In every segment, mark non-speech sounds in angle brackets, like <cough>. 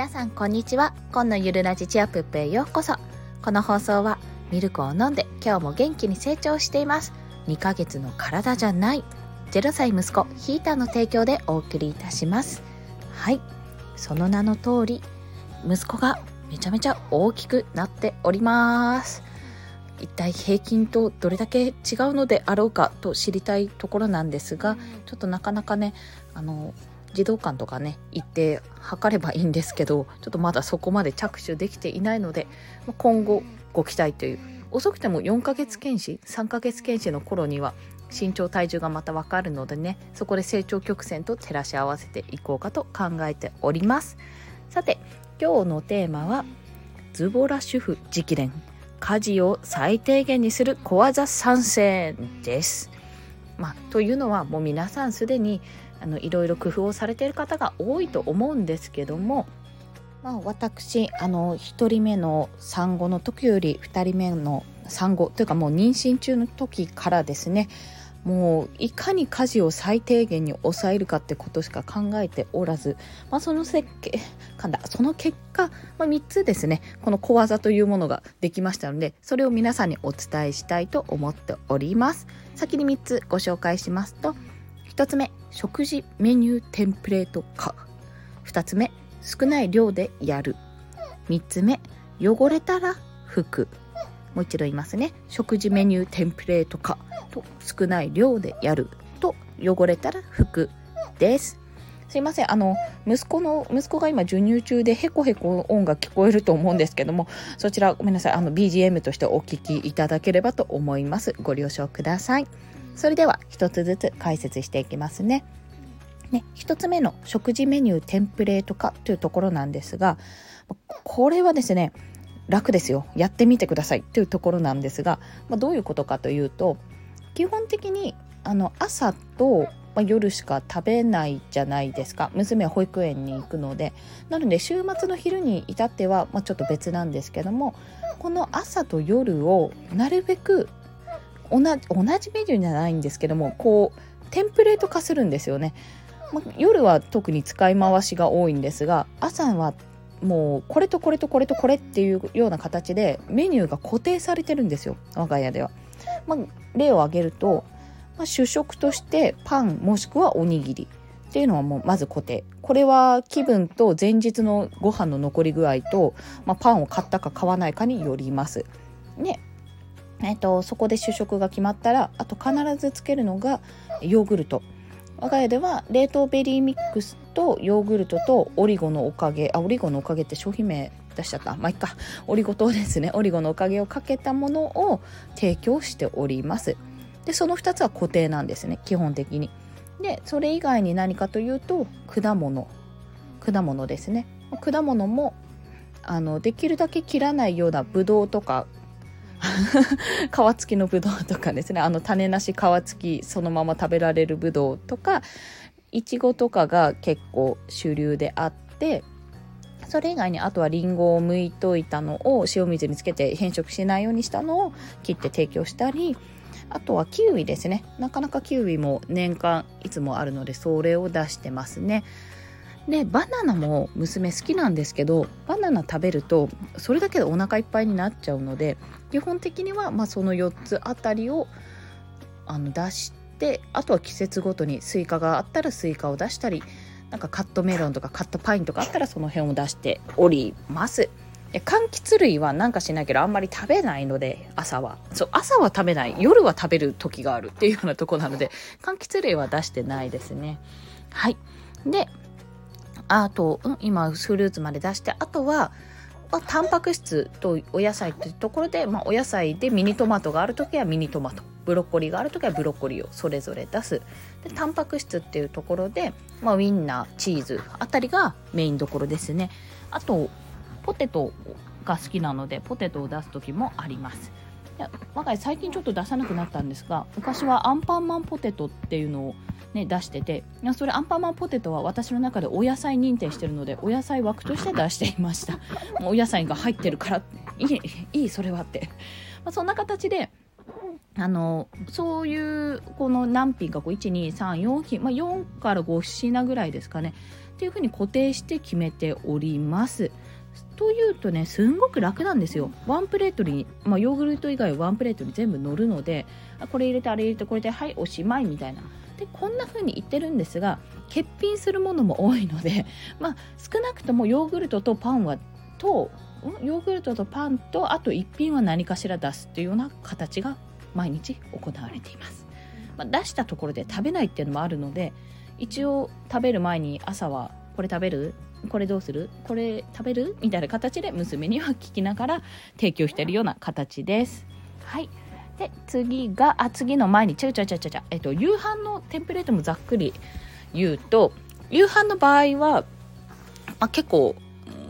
皆さんこんにちは。今のゆるラジチアップへようこそ。この放送はミルクを飲んで今日も元気に成長しています。2ヶ月の体じゃない0歳息子ヒーターの提供でお送りいたします。はい。その名の通り息子がめちゃめちゃ大きくなっております。一体平均とどれだけ違うのであろうかと知りたいところなんですがちょっとなかなかねあの児童館とかね行って測ればいいんですけどちょっとまだそこまで着手できていないので今後ご期待という。遅くても4ヶ月検視3ヶ月検視の頃には身長体重がまた分かるのでねそこで成長曲線と照らし合わせていこうかと考えております。さて今日のテーマはズボラ主婦直伝。家事を最低限にする小技参戦です。まあ、というのはもう皆さんすでにあのいろいろ工夫をされている方が多いと思うんですけども、まあ、私あの1人目の産後の時より2人目の産後というかもう妊娠中の時からですねもういかに家事を最低限に抑えるかってことしか考えておらず、まあ、その設計んだその結果、まあ、3つですねこの小技というものができましたのでそれを皆さんにお伝えしたいと思っております。先に3つご紹介しますと1つ目食事メニューテンプレート化。2つ目少ない量でやる。3つ目汚れたら拭く。もう一度言いますね。食事メニューテンプレート化。と少ない量でやる。と汚れたら拭く。です。すいません。あの息子の息子が今授乳中でヘコヘコ音が聞こえると思うんですけどもそちらごめんなさい。あの BGM としてお聞きいただければと思います。ご了承ください。それでは一つずつ解説していきますね。ね、1つ目の食事メニューテンプレート化というところなんですがこれはですね楽ですよ。やってみてください。というところなんですが、まあ、どういうことかというと基本的にあの朝と、まあ、夜しか食べないじゃないですか。娘は保育園に行くので。なので週末の昼に至っては、まあ、ちょっと別なんですけどもこの朝と夜をなるべく同じ同じメニューじゃないんですけどもこうテンプレート化するんですよね、ま夜は特に使い回しが多いんですが朝はもうこれとこれとこれとこれっていうような形でメニューが固定されてるんですよ。我が家では、まあ、例を挙げると、まあ、主食としてパンもしくはおにぎり。っていうのはもうまず固定。これは気分と前日のご飯の残り具合と、まあ、パンを買ったか買わないかによります。ね。えーと、そこで主食が決まったらあと必ずつけるのがヨーグルト。我が家では冷凍ベリーミックスとヨーグルトとオリゴのおかげ。あオリゴのおかげって商品名出しちゃった。まあいっか。オリゴ糖ですね。オリゴのおかげをかけたものを提供しております。でその2つは固定なんですね基本的に。でそれ以外に何かというと果物。果物ですね。果物もあのできるだけ切らないようなブドウとか <laughs> 皮付きのぶどうとかですね。あの種なし皮付きそのまま食べられるぶどうとかいちごとかが結構主流であってそれ以外にあとはりんごを剥いといたのを塩水につけて変色しないようにしたのを切って提供したりあとはキウイですねなかなかキウイも年間いつもあるのでそれを出してますねでバナナも娘好きなんですけどバナナ食べるとそれだけでお腹いっぱいになっちゃうので基本的にはまその4つあたりをあの出してあとは季節ごとにスイカがあったらスイカを出したりなんかカットメロンとかカットパインとかあったらその辺を出しております。柑橘類はなんか知らないけどあんまり食べないので朝は。そう朝は食べない。夜は食べる時があるっていうようなとこなので柑橘類は出してないですね。はい。であと、うん、今フルーツまで出してあとはまあ、タンパク質とお野菜というところで、まあ、お野菜でミニトマトがある時はミニトマト。ブロッコリーがある時はブロッコリーをそれぞれ出す。でタンパク質っていうところで、まあ、ウインナーチーズあたりがメインどころですね。あとポテトが好きなのでポテトを出す時もあります。我が家最近ちょっと出さなくなったんですが昔はアンパンマンポテトっていうのをね、出しててそれアンパンマンポテトは私の中でお野菜認定してるのでお野菜枠として出していました。もうお野菜が入ってるからいいいいそれはって、まあ、そんな形であのそういうこの何品か1234品、まあ、4から5品ぐらいですかね。っていうふうに固定して決めております。というとねすんごく楽なんですよ。ワンプレートに、まあ、ヨーグルト以外ワンプレートに全部乗るのでこれ入れてあれ入れてこれではいおしまいみたいな。でこんな風に言ってるんですが欠品するものも多いので、<laughs> まあ、少なくともヨーグルトとパンはとヨーグルトとパンとあと1品は何かしら出すっていうような形が毎日行われています、まあ、出したところで食べないっていうのもあるので一応食べる前に朝はこれ食べる？これどうする？これ食べる？みたいな形で娘には聞きながら <laughs> 提供しているような形です。はい。で、次が、あ、次の前に、ちゃうちゃうちゃうちゃう、えっと、夕飯のテンプレートもざっくり言うと、夕飯の場合は、まあ、結構、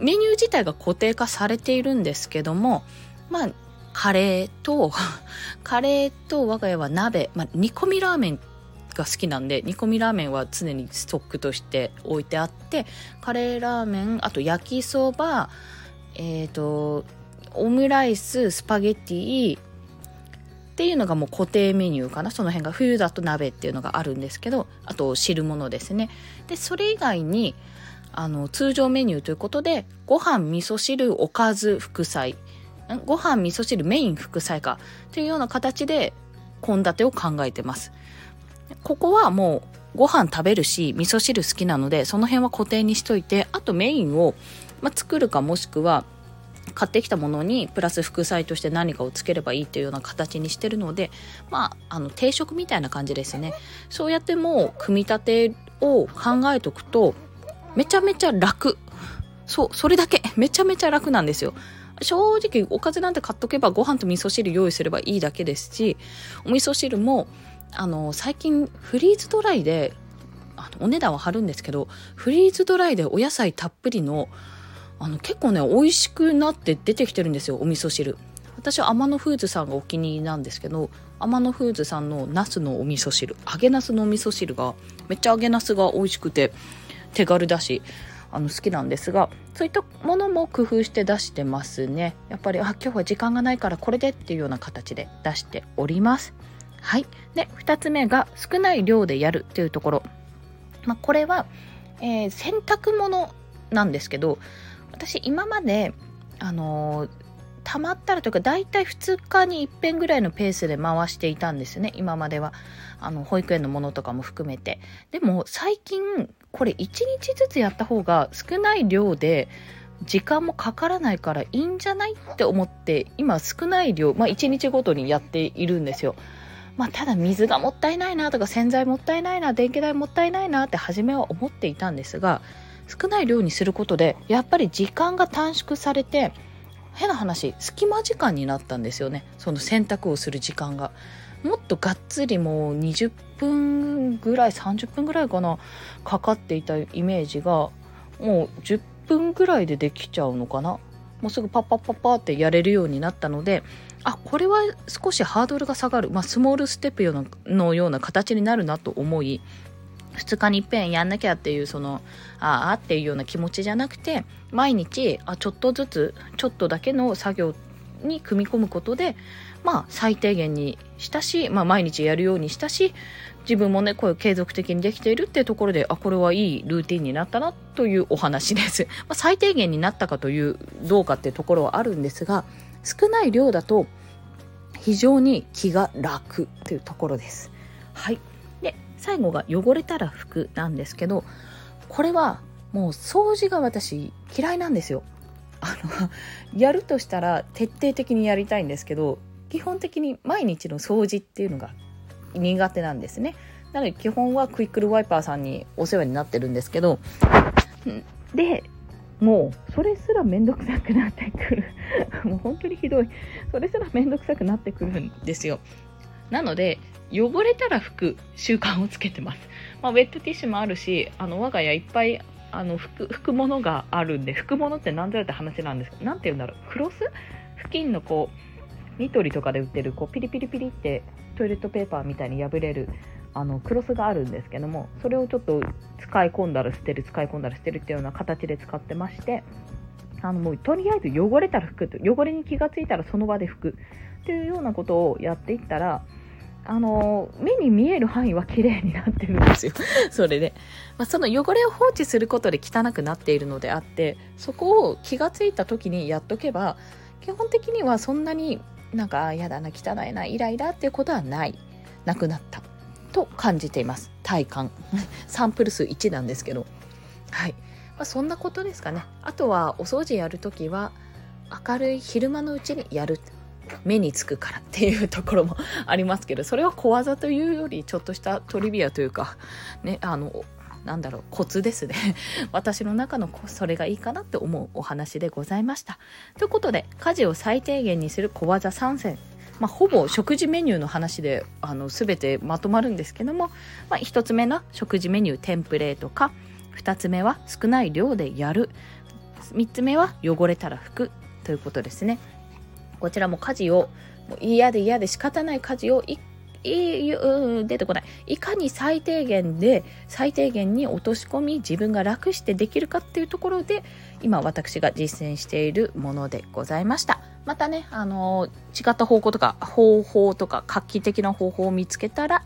メニュー自体が固定化されているんですけども、まあ、カレーと、<laughs> カレーと我が家は鍋、まあ、煮込みラーメンが好きなんで煮込みラーメンは常にストックとして置いてあってカレーラーメンあと焼きそばえっ、ー、とオムライススパゲッティっていうのがもう固定メニューかな。その辺が冬だと鍋っていうのがあるんですけどあと汁物ですね。でそれ以外にあの通常メニューということでご飯味噌汁おかず副菜。ご飯味噌汁メイン副菜か。というような形で献立を考えてます。ここはもうご飯食べるし味噌汁好きなのでその辺は固定にしといてあとメインを、まあ、作るかもしくは買ってきたものにプラス副菜として何かをつければいいっていうような形にしてるのでまああの定食みたいな感じですね。そうやってもう組み立てを考えとくとめちゃめちゃ楽。そうそれだけ。めちゃめちゃ楽なんですよ。正直おかずなんて買っとけばご飯と味噌汁用意すればいいだけですしお味噌汁もあの最近フリーズドライであのお値段は張るんですけどフリーズドライでお野菜たっぷりのあの結構ね美味しくなって出てきてるんですよお味噌汁。私は天野フーズさんがお気に入りなんですけど天野フーズさんのナスのお味噌汁揚げナスのお味噌汁がめっちゃ揚げナスが美味しくて手軽だしあの好きなんですがそういったものも工夫して出してますね。やっぱりあ今日は時間がないからこれでっていうような形で出しております。はい。で、2つ目が少ない量でやるというところ。まあ、これは、えー、洗濯物なんですけど、私今まで、あのー、溜まったらというか、だいたい2日に1遍ぐらいのペースで回していたんですね、今までは。あの、保育園のものとかも含めて。でも、最近、これ1日ずつやった方が少ない量で、時間もかからないからいいんじゃないって思って今少ない量、まあ、1日ごとにやっているんですよ。まあ、ただ水がもったいないなとか洗剤もったいないな電気代もったいないなって初めは思っていたんですが少ない量にすることでやっぱり時間が短縮されて変な話隙間時間になったんですよね。その洗濯をする時間が。もっとがっつりもう20分ぐらい30分ぐらいかなかかっていたイメージがもう10分ぐらいでできちゃうのかな。もうすぐパッパッパッパってやれるようになったのであこれは少しハードルが下がる、まあ、スモールステップのような形になるなと思い2日にいっぺんやんなきゃっていうそのああっていうような気持ちじゃなくて毎日あちょっとずつちょっとだけの作業に組み込むことでまあ最低限にしたし、まあ、毎日やるようにしたし自分もねこういう継続的にできているっていうところであこれはいいルーティンになったなというお話です、<laughs> まあ、最低限になったかというどうかっていうところはあるんですが少ない量だと非常に気が楽というところです。はい。で、最後が汚れたら拭くなんですけど、これはもう掃除が私嫌いなんですよ。あの、やるとしたら徹底的にやりたいんですけど、基本的に毎日の掃除っていうのが苦手なんですね。なので基本はクイックルワイパーさんにお世話になってるんですけど、で、もうそれすらめんどくさくなってくる。<laughs> もう本当にひどい。それすらめんどくさくなってくるんですよ。なので汚れたら拭く習慣をつけてます、まあ、ウェットティッシュもあるしあの我が家いっぱいあの拭く拭くものがあるんで拭くものって何ぞやって話なんですけど何て言うんだろうクロス？付近のこうニトリとかで売ってるこうピリピリピリってトイレットペーパーみたいに破れるあのクロスがあるんですけどもそれをちょっと使い込んだら捨てる使い込んだら捨てるっていうような形で使ってましてあのもうとりあえず汚れたら拭くと汚れに気がついたらその場で拭くっていうようなことをやっていったらあの目に見える範囲は綺麗になってるんですよ。<laughs> それで、まあ、その汚れを放置することで汚くなっているのであってそこを気がついた時にやっとけば基本的にはそんなになんか嫌だな汚いなイライラっていうことはない。なくなった。と感じています。体感。<laughs> サンプル数1なんですけど。はい、まあ、そんなことですかね。あとはお掃除やるときは明るい昼間のうちにやる。目につくからっていうところもありますけどそれは小技というよりちょっとしたトリビアというかねあのなんだろうコツですね。<laughs> 私の中のそれがいいかなって思うお話でございました。ということで家事を最低限にする小技3選まあ、ほぼ食事メニューの話であの全てまとまるんですけども、まあ、1つ目の食事メニューテンプレートか2つ目は少ない量でやる。3つ目は汚れたら拭くということですね。こちらも家事をもう嫌で嫌で仕方ない家事をいい出てこない。いかに最低限で最低限に落とし込み自分が楽してできるかっていうところで今私が実践しているものでございました。またねあの違った方向とか方法とか画期的な方法を見つけたら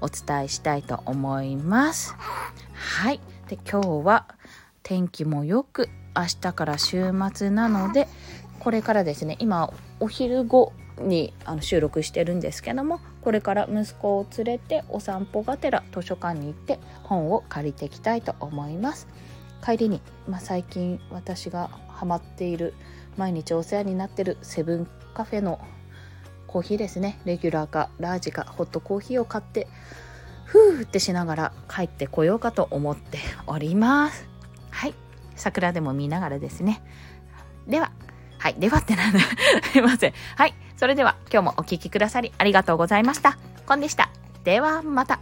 お伝えしたいと思います。はい。で今日は天気もよく明日から週末なのでこれからですね今お昼後にあの収録してるんですけどもこれから息子を連れてお散歩がてら図書館に行って本を借りていきたいと思います。帰りに、まあ、最近私がハマっている毎日お世話になってるセブンカフェのコーヒーですね。レギュラーかラージかホットコーヒーを買ってふーってしながら帰ってこようかと思っております。はい。桜でも見ながらですねでははい。ではってなんだ。すいません。はい。それでは今日もお聴きくださりありがとうございました。コンでした。ではまた。